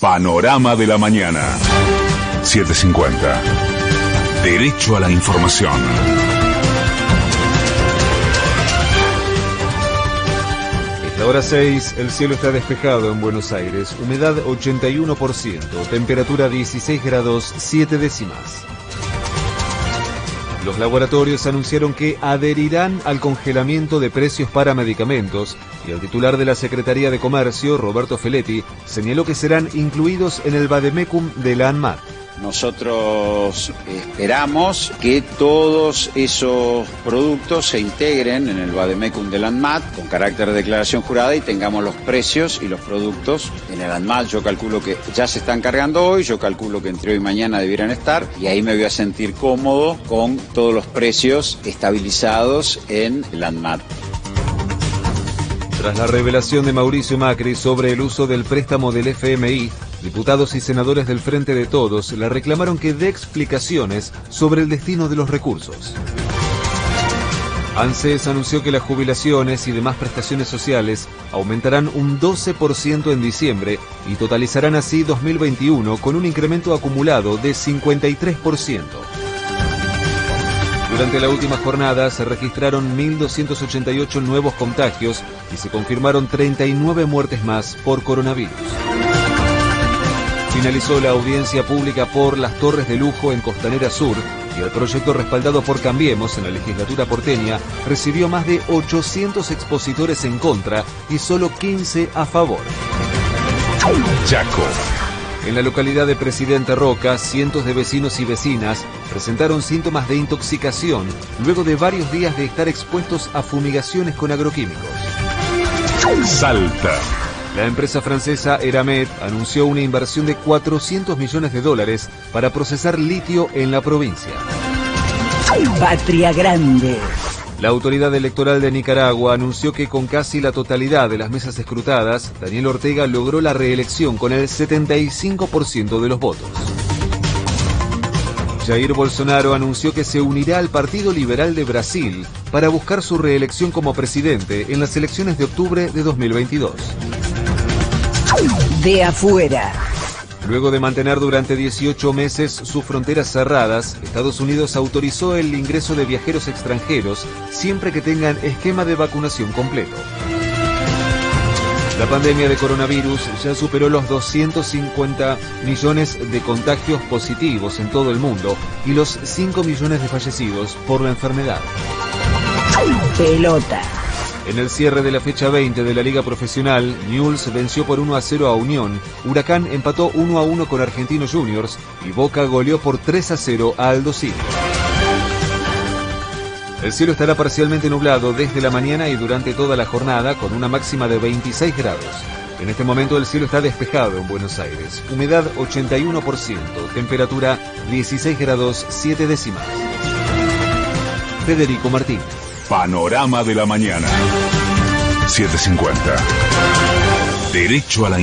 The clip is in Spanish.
Panorama de la mañana. 750. Derecho a la información. Es la hora 6, el cielo está despejado en Buenos Aires, humedad 81%, temperatura 16 grados 7 décimas. Los laboratorios anunciaron que adherirán al congelamiento de precios para medicamentos y el titular de la Secretaría de Comercio, Roberto Feletti, señaló que serán incluidos en el Bademecum de la ANMAT. Nosotros esperamos que todos esos productos se integren en el Bademecum del ANMAT con carácter de declaración jurada y tengamos los precios y los productos en el ANMAT. Yo calculo que ya se están cargando hoy, yo calculo que entre hoy y mañana debieran estar y ahí me voy a sentir cómodo con todos los precios estabilizados en el ANMAT. Tras la revelación de Mauricio Macri sobre el uso del préstamo del FMI, diputados y senadores del Frente de Todos le reclamaron que dé explicaciones sobre el destino de los recursos. ANSES anunció que las jubilaciones y demás prestaciones sociales aumentarán un 12% en diciembre y totalizarán así 2021 con un incremento acumulado de 53%. Durante la última jornada se registraron 1.288 nuevos contagios y se confirmaron 39 muertes más por coronavirus. Finalizó la audiencia pública por las torres de lujo en Costanera Sur y el proyecto respaldado por Cambiemos en la legislatura porteña recibió más de 800 expositores en contra y solo 15 a favor. Chaco. En la localidad de Presidente Roca, cientos de vecinos y vecinas presentaron síntomas de intoxicación luego de varios días de estar expuestos a fumigaciones con agroquímicos. Salta. La empresa francesa Eramet anunció una inversión de 400 millones de dólares para procesar litio en la provincia. Patria Grande. La autoridad electoral de Nicaragua anunció que con casi la totalidad de las mesas escrutadas, Daniel Ortega logró la reelección con el 75% de los votos. Jair Bolsonaro anunció que se unirá al Partido Liberal de Brasil para buscar su reelección como presidente en las elecciones de octubre de 2022. De afuera. Luego de mantener durante 18 meses sus fronteras cerradas, Estados Unidos autorizó el ingreso de viajeros extranjeros siempre que tengan esquema de vacunación completo. La pandemia de coronavirus ya superó los 250 millones de contagios positivos en todo el mundo y los 5 millones de fallecidos por la enfermedad. Pelota. En el cierre de la fecha 20 de la Liga Profesional, Newell's venció por 1 a 0 a Unión, Huracán empató 1 a 1 con Argentinos Juniors y Boca goleó por 3 a 0 a Aldo. El cielo estará parcialmente nublado desde la mañana y durante toda la jornada con una máxima de 26 grados. En este momento el cielo está despejado en Buenos Aires. Humedad 81%, temperatura 16 grados 7 décimas. Federico Martínez. Panorama de la mañana. 750. Derecho a la